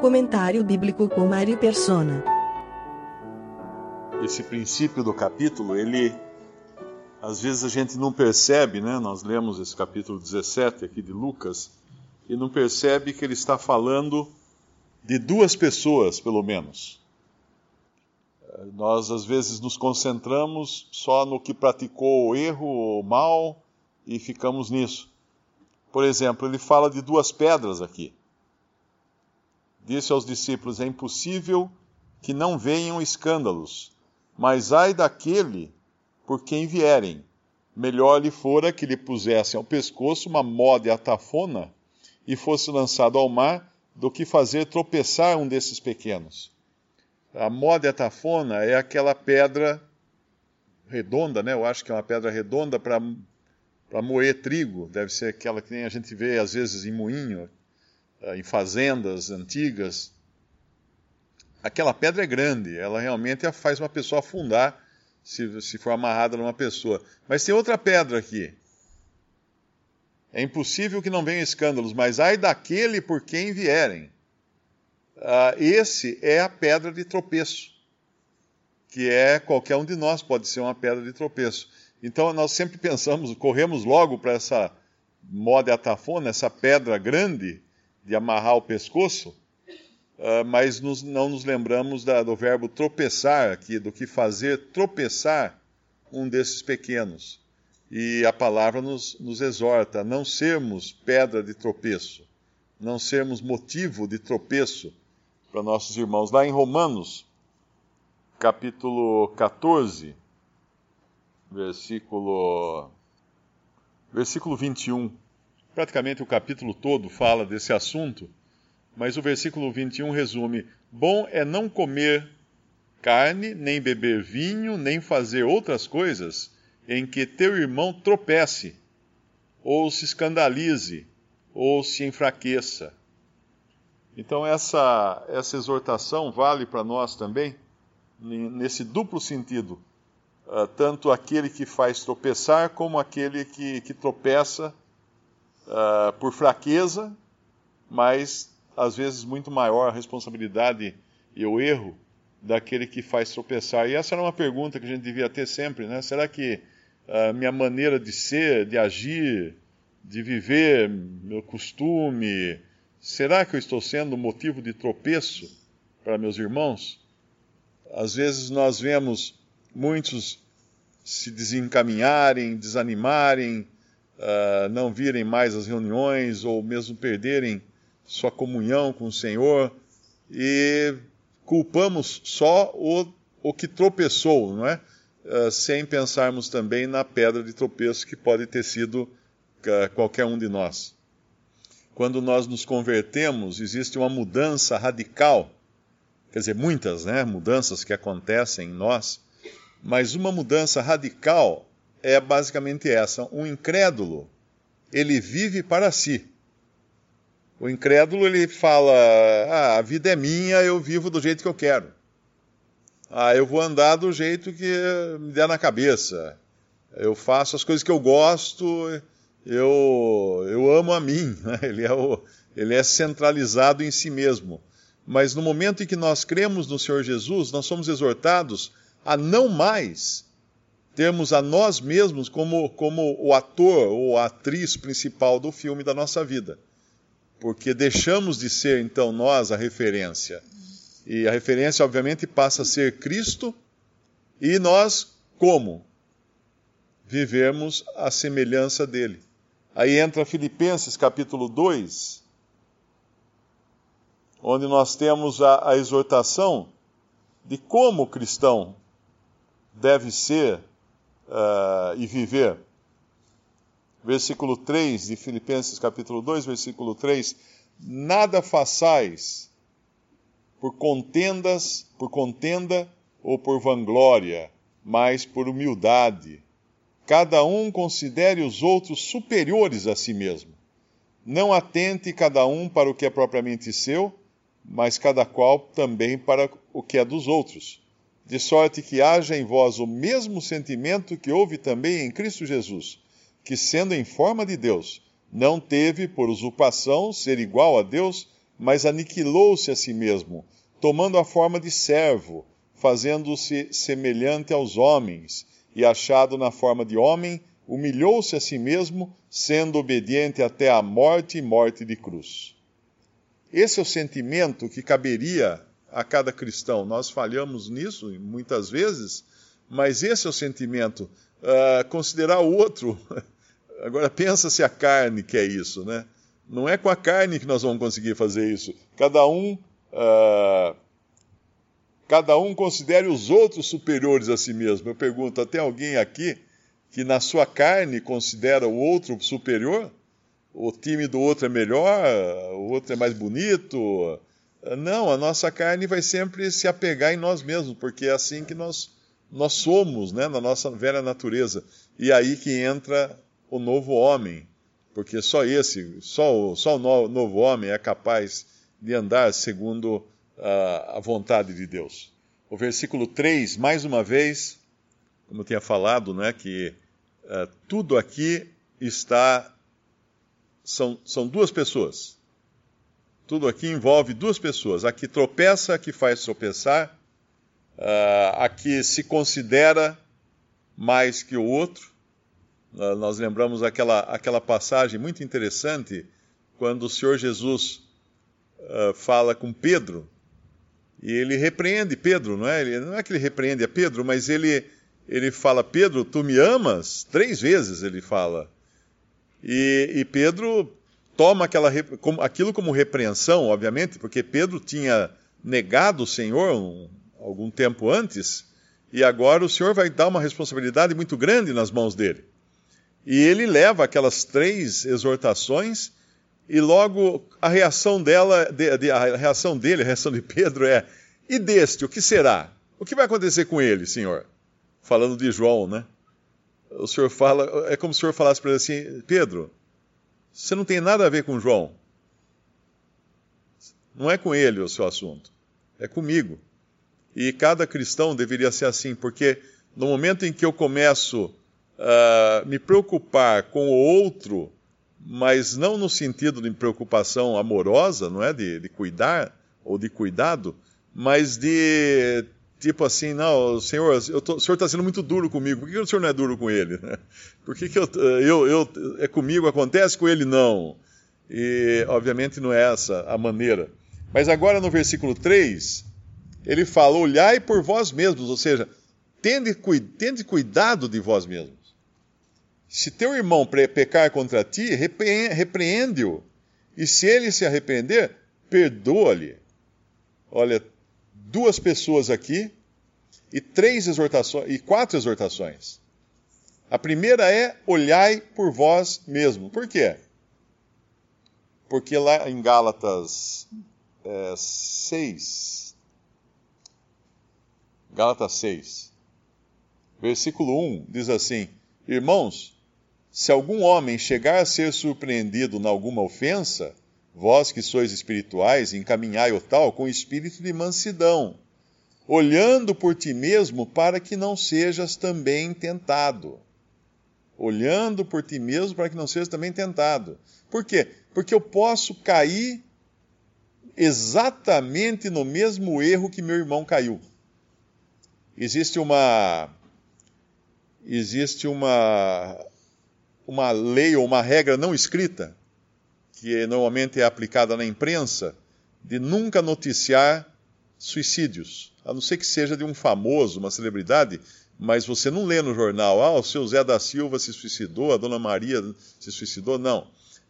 Comentário bíblico com Mário Persona. esse princípio do capítulo, ele às vezes a gente não percebe, né? Nós lemos esse capítulo 17 aqui de Lucas e não percebe que ele está falando de duas pessoas, pelo menos. Nós às vezes nos concentramos só no que praticou o erro ou mal e ficamos nisso. Por exemplo, ele fala de duas pedras aqui. Disse aos discípulos: É impossível que não venham escândalos, mas ai daquele por quem vierem. Melhor lhe fora que lhe pusessem ao pescoço uma mó de atafona e fosse lançado ao mar, do que fazer tropeçar um desses pequenos. A mó de atafona é aquela pedra redonda, né? Eu acho que é uma pedra redonda para moer trigo. Deve ser aquela que nem a gente vê às vezes em moinho, em fazendas antigas. Aquela pedra é grande, ela realmente faz uma pessoa afundar se, se for amarrada numa pessoa. Mas tem outra pedra aqui. É impossível que não venham escândalos, mas ai daquele por quem vierem. Ah, esse é a pedra de tropeço, que é qualquer um de nós pode ser uma pedra de tropeço. Então nós sempre pensamos, corremos logo para essa moda atafona, essa pedra grande de amarrar o pescoço, ah, mas nos- não nos lembramos da- do verbo tropeçar aqui, do que fazer tropeçar um desses pequenos. E a palavra nos, nos exorta a não sermos pedra de tropeço, não sermos motivo de tropeço para nossos irmãos. Lá em Romanos, capítulo 14, versículo, versículo 21. Praticamente o capítulo todo fala desse assunto, mas o versículo 21 resume: Bom é não comer carne, nem beber vinho, nem fazer outras coisas em que teu irmão tropece, ou se escandalize, ou se enfraqueça. Então, essa, essa exortação vale para nós também, nesse duplo sentido. Ah, tanto aquele que faz tropeçar, como aquele que, que tropeça ah, por fraqueza, mas às vezes muito maior a responsabilidade e o erro daquele que faz tropeçar. E essa era uma pergunta que a gente devia ter sempre, né? Será que a minha maneira de ser, de agir, de viver, meu costume, será que eu estou sendo motivo de tropeço para meus irmãos? Às vezes nós vemos muitos se desencaminharem, desanimarem, ah, não virem mais às reuniões ou mesmo perderem sua comunhão com o Senhor e culpamos só o, o que tropeçou, não é? Ah, sem pensarmos também na pedra de tropeço que pode ter sido ah, qualquer um de nós. Quando nós nos convertemos, existe uma mudança radical, quer dizer, muitas né, mudanças que acontecem em nós, mas uma mudança radical é basicamente essa: um incrédulo, ele vive para si. O incrédulo ele fala: ah, a vida é minha, eu vivo do jeito que eu quero. Ah, eu vou andar do jeito que me der na cabeça. Eu faço as coisas que eu gosto, eu, eu amo a mim. né? Ele, é o, ele é centralizado em si mesmo. Mas no momento em que nós cremos no Senhor Jesus, nós somos exortados a não mais termos a nós mesmos como, como o ator ou a atriz principal do filme da nossa vida. Porque deixamos de ser, então, nós a referência. E a referência, obviamente, passa a ser Cristo, e nós, como? Vivemos a semelhança dele. Aí entra Filipenses capítulo 2, onde nós temos a, a exortação de como o cristão deve ser uh, e viver. versículo 3 de Filipenses capítulo 2, versículo 3, nada façais por contendas, por contenda ou por vanglória, mas por humildade. Cada um considere os outros superiores a si mesmo. Não atente cada um para o que é propriamente seu, mas cada qual também para o que é dos outros. De sorte que haja em vós o mesmo sentimento que houve também em Cristo Jesus, que, sendo em forma de Deus, não teve por usurpação ser igual a Deus, mas aniquilou-se a si mesmo, tomando a forma de servo, fazendo-se semelhante aos homens, e achado na forma de homem, humilhou-se a si mesmo, sendo obediente até a morte e morte de cruz. Esse é o sentimento que caberia a cada cristão. Nós falhamos nisso muitas vezes, mas esse é o sentimento. Uh, considerar o outro. Agora pensa se a carne quer isso, né? Não é com a carne que nós vamos conseguir fazer isso. Cada um, uh, cada um considere os outros superiores a si mesmo. Eu pergunto, tem alguém aqui que na sua carne considera o outro superior? o time do outro é melhor, o outro é mais bonito. Não, a nossa carne vai sempre se apegar em nós mesmos, porque é assim que nós, nós somos, né, na nossa velha natureza. E aí que entra o novo homem, porque só esse, só o, só o novo homem é capaz de andar segundo a, a vontade de Deus. O versículo 3, mais uma vez, como eu tinha falado, né, que uh, tudo aqui está são, são duas pessoas. Tudo aqui envolve duas pessoas. A que tropeça, a que faz tropeçar, a que se considera mais que o outro. Nós lembramos aquela, aquela passagem muito interessante quando o Senhor Jesus uh, fala com Pedro e ele repreende Pedro, não é? Ele, não é que ele repreende a Pedro, mas ele, ele fala: Pedro, tu me amas? Três vezes ele fala. E, e Pedro toma aquela, aquilo como repreensão, obviamente, porque Pedro tinha negado o Senhor um, algum tempo antes, e agora o Senhor vai dar uma responsabilidade muito grande nas mãos dele. E ele leva aquelas três exortações, e logo a reação dela, de, de, a reação dele, a reação de Pedro é: e deste, o que será? O que vai acontecer com ele, Senhor? Falando de João, né? o senhor fala, é como se o senhor falasse para ele assim: Pedro, você não tem nada a ver com João. Não é com ele o seu assunto, é comigo. E cada cristão deveria ser assim, porque no momento em que eu começo a uh, me preocupar com o outro, mas não no sentido de preocupação amorosa, não é? De, de cuidar ou de cuidado, mas de tipo assim, não, senhor, tô, o senhor está sendo muito duro comigo, por que o senhor não é duro com ele? Por que, que eu, eu, eu, é comigo, acontece com ele não? E, obviamente, não é essa a maneira. Mas agora no versículo 3, ele fala: olhai por vós mesmos, ou seja, tende, tende cuidado de vós mesmos. Se teu irmão pecar contra ti, repreende-o. E se ele se arrepender, perdoa-lhe. Olha, duas pessoas aqui e três exortações e quatro exortações. A primeira é olhai por vós mesmo. Por quê? Porque lá em Gálatas é, 6, Gálatas 6, versículo 1 diz assim: Irmãos, se algum homem chegar a ser surpreendido em alguma ofensa, Vós que sois espirituais, encaminhai o tal com espírito de mansidão, olhando por ti mesmo para que não sejas também tentado. Olhando por ti mesmo para que não sejas também tentado. Por quê? Porque eu posso cair exatamente no mesmo erro que meu irmão caiu. Existe uma existe uma uma lei ou uma regra não escrita que normalmente é aplicada na imprensa, de nunca noticiar suicídios, a não ser que seja de um famoso, uma celebridade, mas você não lê no jornal, ah, o seu Zé da Silva se suicidou, a dona Maria se suicidou, não.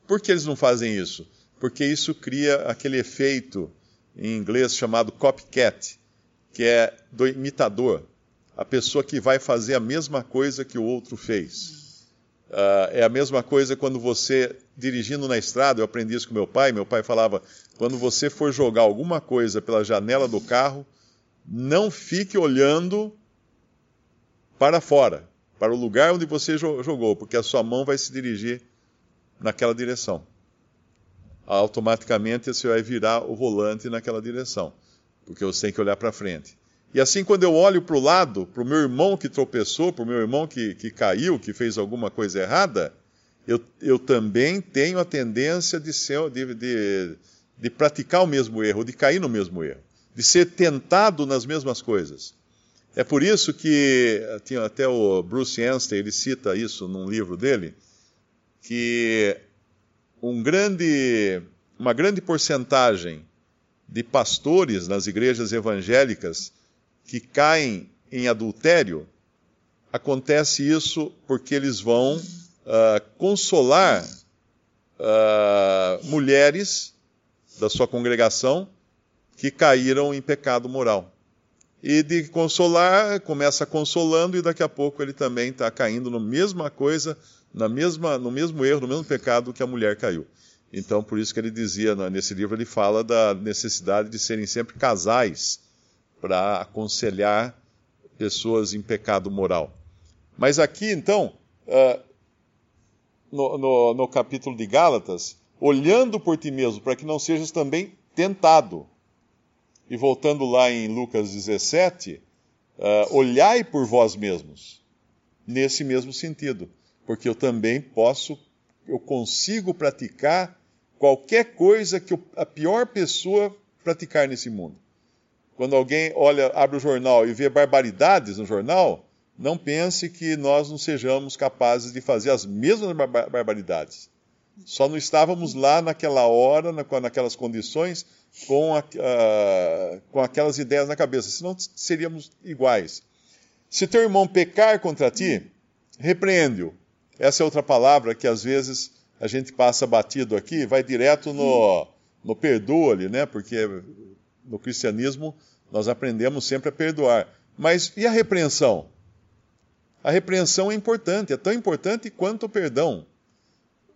Por que eles não fazem isso? Porque isso cria aquele efeito em inglês chamado copycat, que é do imitador, a pessoa que vai fazer a mesma coisa que o outro fez. Uh, é a mesma coisa quando você, dirigindo na estrada, eu aprendi isso com meu pai. Meu pai falava: quando você for jogar alguma coisa pela janela do carro, não fique olhando para fora, para o lugar onde você jogou, porque a sua mão vai se dirigir naquela direção. Automaticamente você vai virar o volante naquela direção, porque você tem que olhar para frente. E assim, quando eu olho para o lado, para o meu irmão que tropeçou, para o meu irmão que, que caiu, que fez alguma coisa errada, eu, eu também tenho a tendência de, ser, de, de, de praticar o mesmo erro, de cair no mesmo erro, de ser tentado nas mesmas coisas. É por isso que tinha até o Bruce Anstey, ele cita isso num livro dele, que um grande, uma grande porcentagem de pastores nas igrejas evangélicas que caem em adultério, acontece isso porque eles vão uh, consolar uh, mulheres da sua congregação que caíram em pecado moral. E de consolar, começa consolando e daqui a pouco ele também está caindo na mesma coisa, na mesma, no mesmo erro, no mesmo pecado que a mulher caiu. Então, por isso que ele dizia, nesse livro, ele fala da necessidade de serem sempre casais para aconselhar pessoas em pecado moral. Mas aqui, então, uh, no, no, no capítulo de Gálatas, olhando por ti mesmo, para que não sejas também tentado. E voltando lá em Lucas 17, uh, olhai por vós mesmos, nesse mesmo sentido, porque eu também posso, eu consigo praticar qualquer coisa que a pior pessoa praticar nesse mundo. Quando alguém olha, abre o jornal e vê barbaridades no jornal, não pense que nós não sejamos capazes de fazer as mesmas barbaridades. Só não estávamos lá naquela hora, naquelas condições, com, a, uh, com aquelas ideias na cabeça, senão seríamos iguais. Se teu irmão pecar contra ti, repreende-o. Essa é outra palavra que às vezes a gente passa batido aqui, vai direto no, no perdoa-lhe, né? Porque no cristianismo nós aprendemos sempre a perdoar. Mas e a repreensão? A repreensão é importante, é tão importante quanto o perdão.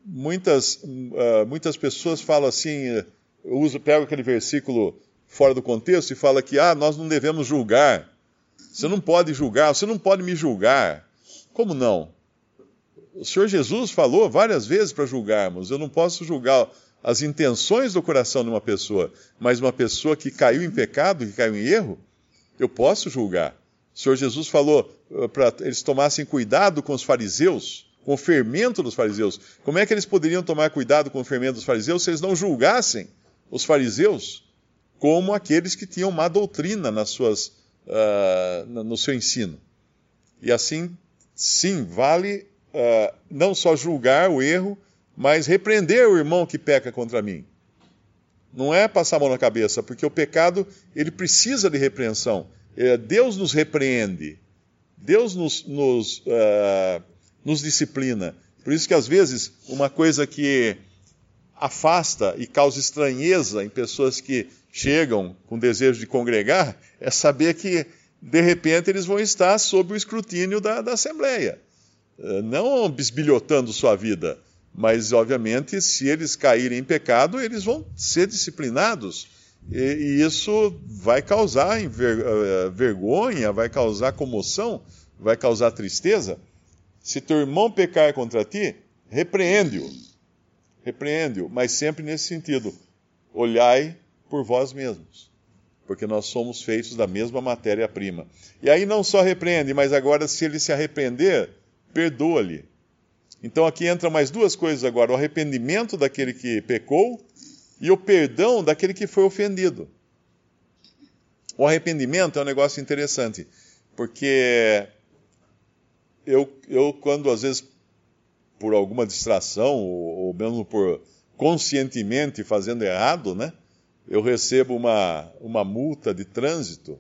Muitas, uh, muitas pessoas falam assim, eu uso, pego aquele versículo fora do contexto e fala que ah, nós não devemos julgar. Você não pode julgar, você não pode me julgar. Como não? O Senhor Jesus falou várias vezes para julgarmos. Eu não posso julgar as intenções do coração de uma pessoa, mas uma pessoa que caiu em pecado, que caiu em erro, eu posso julgar. O Senhor Jesus falou uh, para eles tomassem cuidado com os fariseus, com o fermento dos fariseus. Como é que eles poderiam tomar cuidado com o fermento dos fariseus se eles não julgassem os fariseus como aqueles que tinham má doutrina nas suas, uh, no seu ensino? E assim, sim, vale uh, não só julgar o erro, mas repreender o irmão que peca contra mim. Não é passar a mão na cabeça, porque o pecado ele precisa de repreensão. É, Deus nos repreende, Deus nos, nos, uh, nos disciplina. Por isso que às vezes uma coisa que afasta e causa estranheza em pessoas que chegam com desejo de congregar é saber que de repente eles vão estar sob o escrutínio da, da Assembleia, uh, não bisbilhotando sua vida mas, obviamente, se eles caírem em pecado, eles vão ser disciplinados. E, e isso vai causar uh, vergonha, vai causar comoção, vai causar tristeza. Se teu irmão pecar contra ti, repreende-o. Repreende-o, mas sempre nesse sentido: olhai por vós mesmos, porque nós somos feitos da mesma matéria-prima. E aí não só repreende, mas agora, se ele se arrepender, perdoa-lhe então aqui entra mais duas coisas agora: o arrependimento daquele que pecou e o perdão daquele que foi ofendido. O arrependimento é um negócio interessante, porque eu, eu quando às vezes por alguma distração ou, ou mesmo por conscientemente fazendo errado, né? Eu recebo uma, uma multa de trânsito.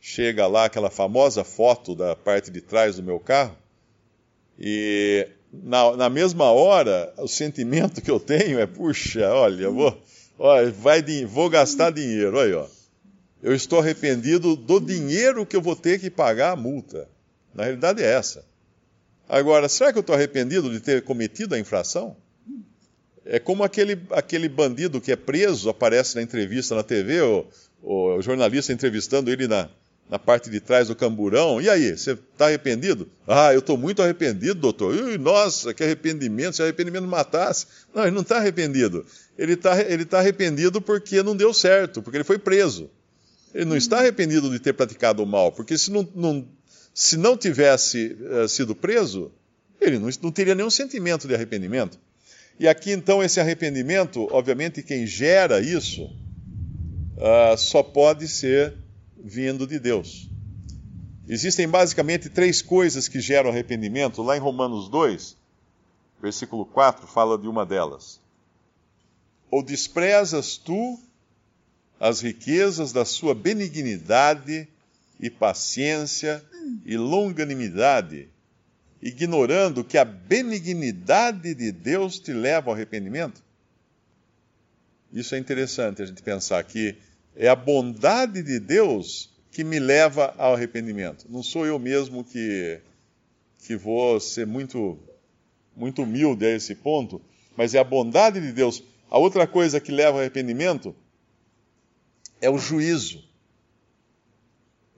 Chega lá aquela famosa foto da parte de trás do meu carro e na, na mesma hora, o sentimento que eu tenho é, puxa, olha, vou, olha, vai, vou gastar dinheiro, olha, ó. Eu estou arrependido do dinheiro que eu vou ter que pagar a multa. Na realidade é essa. Agora, será que eu estou arrependido de ter cometido a infração? É como aquele, aquele bandido que é preso, aparece na entrevista na TV, o, o jornalista entrevistando ele na, na parte de trás do camburão. E aí, você está arrependido? Ah, eu estou muito arrependido, doutor. Ui, nossa, que arrependimento, se arrependimento matasse. Não, ele não está arrependido. Ele está ele tá arrependido porque não deu certo, porque ele foi preso. Ele não está arrependido de ter praticado o mal, porque se não, não se não tivesse uh, sido preso, ele não, não teria nenhum sentimento de arrependimento. E aqui então esse arrependimento, obviamente, quem gera isso uh, só pode ser vindo de Deus. Existem basicamente três coisas que geram arrependimento. Lá em Romanos 2, versículo 4, fala de uma delas. Ou desprezas tu as riquezas da sua benignidade e paciência e longanimidade, ignorando que a benignidade de Deus te leva ao arrependimento? Isso é interessante a gente pensar que é a bondade de Deus que me leva ao arrependimento. Não sou eu mesmo que, que vou ser muito, muito humilde a esse ponto, mas é a bondade de Deus. A outra coisa que leva ao arrependimento é o juízo,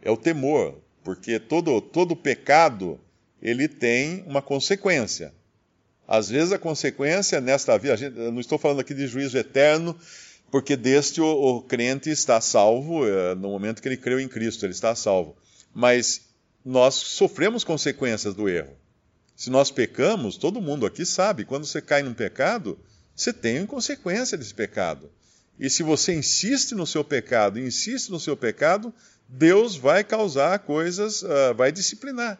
é o temor porque todo, todo pecado ele tem uma consequência. Às vezes a consequência nesta vida, gente, não estou falando aqui de juízo eterno, porque deste o, o crente está salvo, é, no momento que ele creu em Cristo, ele está salvo. Mas nós sofremos consequências do erro. Se nós pecamos, todo mundo aqui sabe, quando você cai num pecado, você tem consequência desse pecado. E se você insiste no seu pecado, insiste no seu pecado, Deus vai causar coisas, uh, vai disciplinar,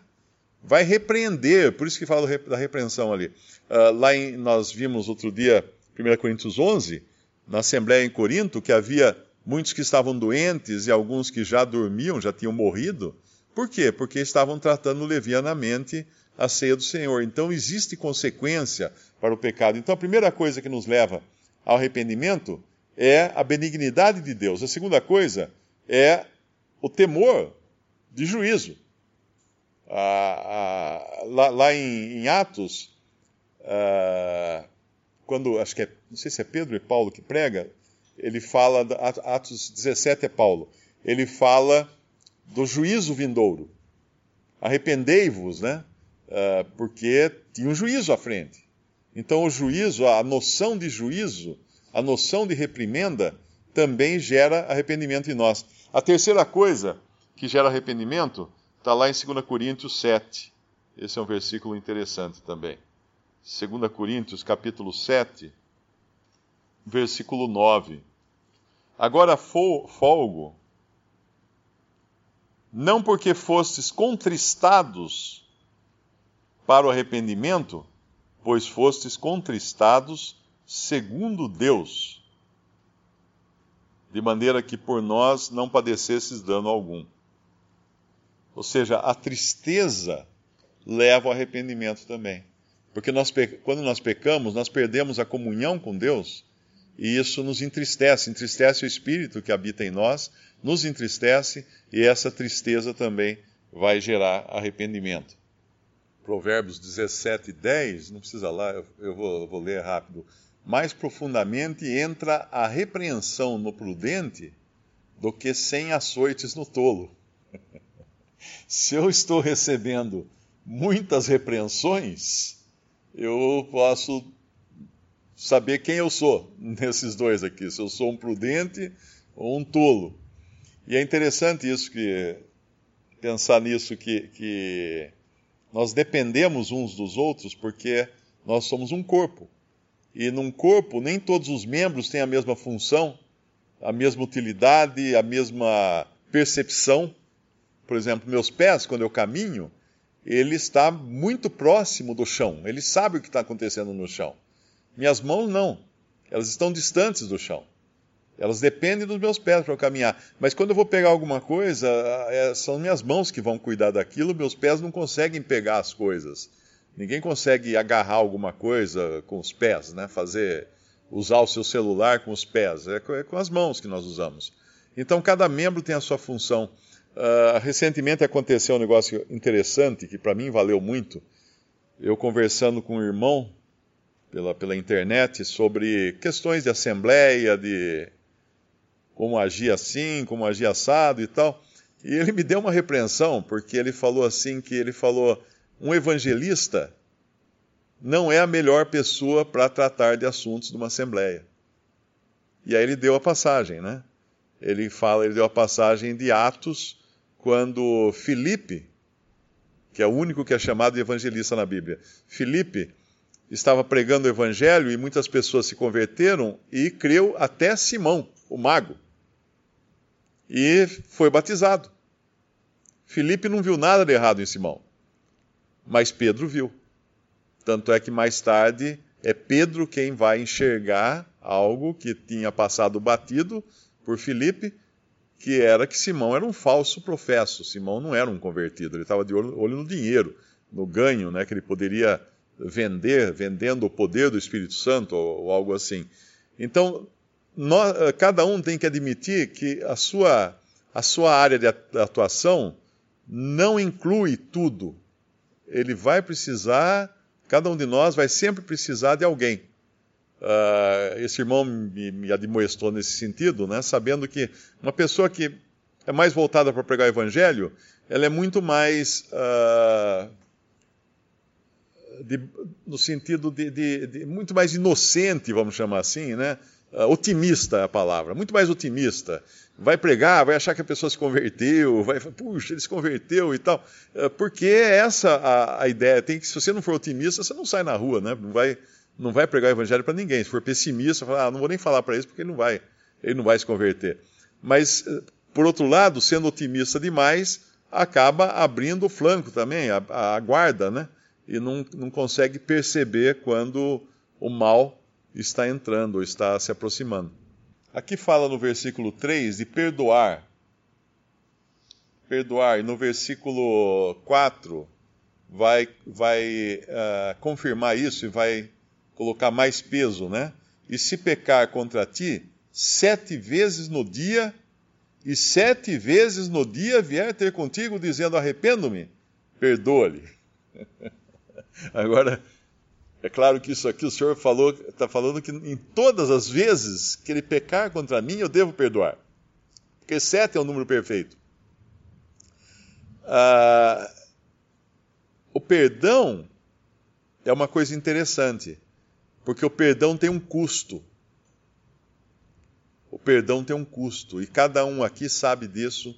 vai repreender, por isso que fala da repreensão ali. Uh, lá em, nós vimos outro dia, 1 Coríntios 11, na Assembleia em Corinto, que havia muitos que estavam doentes e alguns que já dormiam, já tinham morrido. Por quê? Porque estavam tratando levianamente a ceia do Senhor. Então existe consequência para o pecado. Então a primeira coisa que nos leva ao arrependimento é a benignidade de Deus. A segunda coisa é o temor de juízo. Ah, ah, lá, lá em, em, Atos, ah, quando, acho que é, não sei se é Pedro e Paulo que prega, ele fala, Atos 17 é Paulo, ele fala do juízo vindouro. Arrependei-vos, né? Ah, porque tinha um juízo à frente. Então, o juízo, a noção de juízo, a noção de reprimenda, também gera arrependimento em nós. A terceira coisa que gera arrependimento está lá em 2 Coríntios 7. Esse é um versículo interessante também. 2 Coríntios, capítulo 7, versículo 9. Agora folgo, não porque fostes contristados para o arrependimento, pois fostes contristados segundo Deus de maneira que por nós não padecesses dano algum. Ou seja, a tristeza leva ao arrependimento também. Porque nós, quando nós pecamos, nós perdemos a comunhão com Deus e isso nos entristece, entristece o espírito que habita em nós, nos entristece e essa tristeza também vai gerar arrependimento. Provérbios 17, 10, não precisa lá, eu, eu vou, eu vou ler rápido mais profundamente entra a repreensão no prudente do que sem açoites no tolo. Se eu estou recebendo muitas repreensões, eu posso saber quem eu sou nesses dois aqui, se eu sou um prudente ou um tolo. E é interessante isso que pensar nisso que, que nós dependemos uns dos outros porque nós somos um corpo. E num corpo, nem todos os membros têm a mesma função, a mesma utilidade, a mesma percepção. Por exemplo, meus pés, quando eu caminho, ele está muito próximo do chão, ele sabe o que está acontecendo no chão. Minhas mãos não, elas estão distantes do chão. Elas dependem dos meus pés para eu caminhar. Mas quando eu vou pegar alguma coisa, é, são minhas mãos que vão cuidar daquilo, meus pés não conseguem pegar as coisas. Ninguém consegue agarrar alguma coisa com os pés, né? Fazer, usar o seu celular com os pés. É com é as mãos que nós usamos. Então, cada membro tem a sua função. Uh, recentemente aconteceu um negócio interessante que para mim valeu muito. eu conversando com um irmão pela, pela internet sobre questões de assembleia, de como agir assim, como agir assado e tal. E ele me deu uma repreensão, porque ele falou assim que ele falou, um evangelista não é a melhor pessoa para tratar de assuntos de uma assembleia. E aí ele deu a passagem, né? Ele fala, ele deu a passagem de Atos, quando Filipe, que é o único que é chamado de evangelista na Bíblia, Filipe estava pregando o evangelho e muitas pessoas se converteram e creu até Simão, o mago. E foi batizado. Filipe não viu nada de errado em Simão, mas Pedro viu. Tanto é que mais tarde é Pedro quem vai enxergar algo que tinha passado batido por Filipe, que era que Simão era um falso professo. Simão não era um convertido, ele estava de olho no dinheiro, no ganho, né, que ele poderia vender, vendendo o poder do Espírito Santo ou, ou algo assim. Então, nós, cada um tem que admitir que a sua, a sua área de atuação não inclui tudo. Ele vai precisar Cada um de nós vai sempre precisar de alguém. Uh, esse irmão me, me admoestou nesse sentido, né, sabendo que uma pessoa que é mais voltada para pregar o evangelho, ela é muito mais. Uh, de, no sentido de, de, de, muito mais inocente, vamos chamar assim, né? Uh, otimista é a palavra, muito mais otimista. Vai pregar, vai achar que a pessoa se converteu, vai, puxa, ele se converteu e tal. Porque essa a, a, ideia. Tem que, se você não for otimista, você não sai na rua, né? Não vai, não vai pregar o evangelho para ninguém. Se for pessimista, fala, ah, não vou nem falar para isso porque ele não vai, ele não vai se converter. Mas, uh, por outro lado, sendo otimista demais, acaba abrindo o flanco também, a, a guarda, né? E não, não consegue perceber quando o mal está entrando ou está se aproximando. Aqui fala no versículo 3 de perdoar. Perdoar. E no versículo 4 vai, vai uh, confirmar isso e vai colocar mais peso, né? E se pecar contra ti, sete vezes no dia, e sete vezes no dia vier ter contigo dizendo arrependo-me, perdoa-lhe. Agora, é claro que isso aqui o Senhor falou, está falando que em todas as vezes que ele pecar contra mim, eu devo perdoar. Porque sete é o número perfeito. Ah, o perdão é uma coisa interessante, porque o perdão tem um custo. O perdão tem um custo, e cada um aqui sabe disso,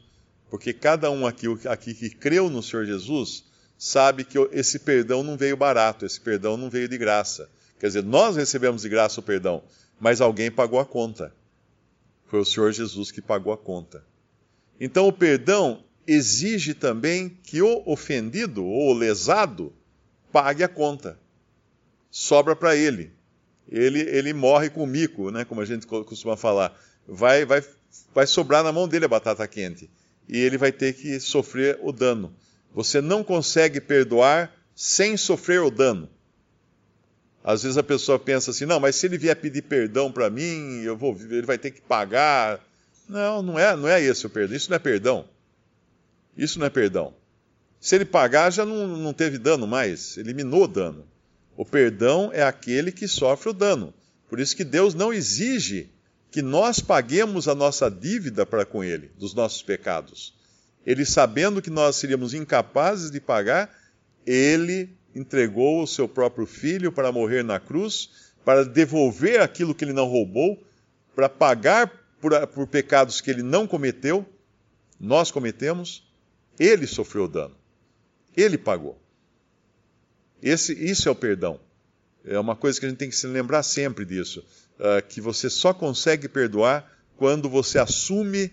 porque cada um aqui, aqui que creu no Senhor Jesus sabe que esse perdão não veio barato, esse perdão não veio de graça. Quer dizer, nós recebemos de graça o perdão, mas alguém pagou a conta. Foi o Senhor Jesus que pagou a conta. Então o perdão exige também que o ofendido ou o lesado pague a conta. Sobra para ele. ele. Ele morre com mico, né, como a gente costuma falar. Vai, vai, vai sobrar na mão dele a batata quente. E ele vai ter que sofrer o dano. Você não consegue perdoar sem sofrer o dano. Às vezes a pessoa pensa assim: não, mas se ele vier pedir perdão para mim, eu vou, ele vai ter que pagar. Não, não é, não é esse o perdão. Isso não é perdão. Isso não é perdão. Se ele pagar, já não, não teve dano mais, eliminou o dano. O perdão é aquele que sofre o dano. Por isso que Deus não exige que nós paguemos a nossa dívida para com Ele, dos nossos pecados ele sabendo que nós seríamos incapazes de pagar, ele entregou o seu próprio filho para morrer na cruz, para devolver aquilo que ele não roubou, para pagar por, por pecados que ele não cometeu, nós cometemos, ele sofreu o dano. Ele pagou. Esse, isso é o perdão. É uma coisa que a gente tem que se lembrar sempre disso. Uh, que você só consegue perdoar quando você assume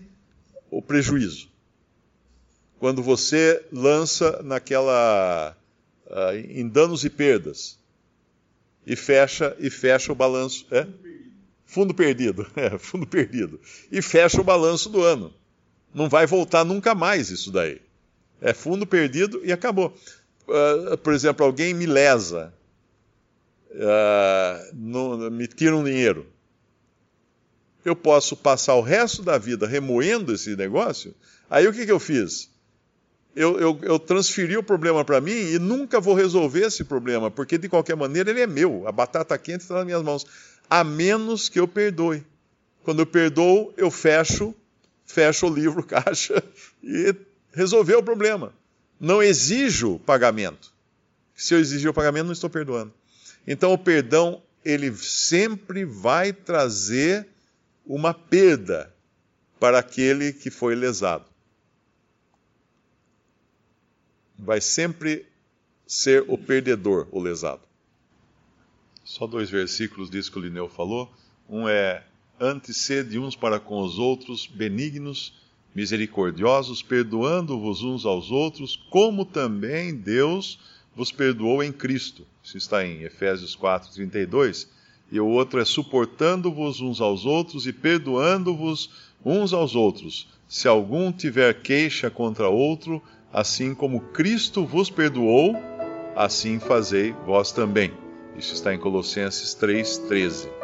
o prejuízo quando você lança naquela uh, em danos e perdas e fecha e fecha o balanço, é? Fundo perdido, é, fundo perdido. E fecha o balanço do ano. Não vai voltar nunca mais isso daí. É fundo perdido e acabou. Uh, por exemplo, alguém me lesa, uh, no, me tira um dinheiro. Eu posso passar o resto da vida remoendo esse negócio. Aí o que, que eu fiz? eu, eu, eu transferi o problema para mim e nunca vou resolver esse problema, porque de qualquer maneira ele é meu, a batata quente está nas minhas mãos, a menos que eu perdoe. Quando eu perdoo, eu fecho, fecho o livro, caixa e resolveu o problema. Não exijo pagamento. Se eu exigir o pagamento, não estou perdoando. Então o perdão, ele sempre vai trazer uma perda para aquele que foi lesado. Vai sempre ser o perdedor, o lesado. Só dois versículos disso que o Lineu falou. Um é: Antes sede uns para com os outros, benignos, misericordiosos, perdoando-vos uns aos outros, como também Deus vos perdoou em Cristo. Isso está em Efésios 4, 32. E o outro é suportando-vos uns aos outros e perdoando-vos uns aos outros. Se algum tiver queixa contra outro, assim como Cristo vos perdoou, assim fazei vós também. Isso está em Colossenses 3,13.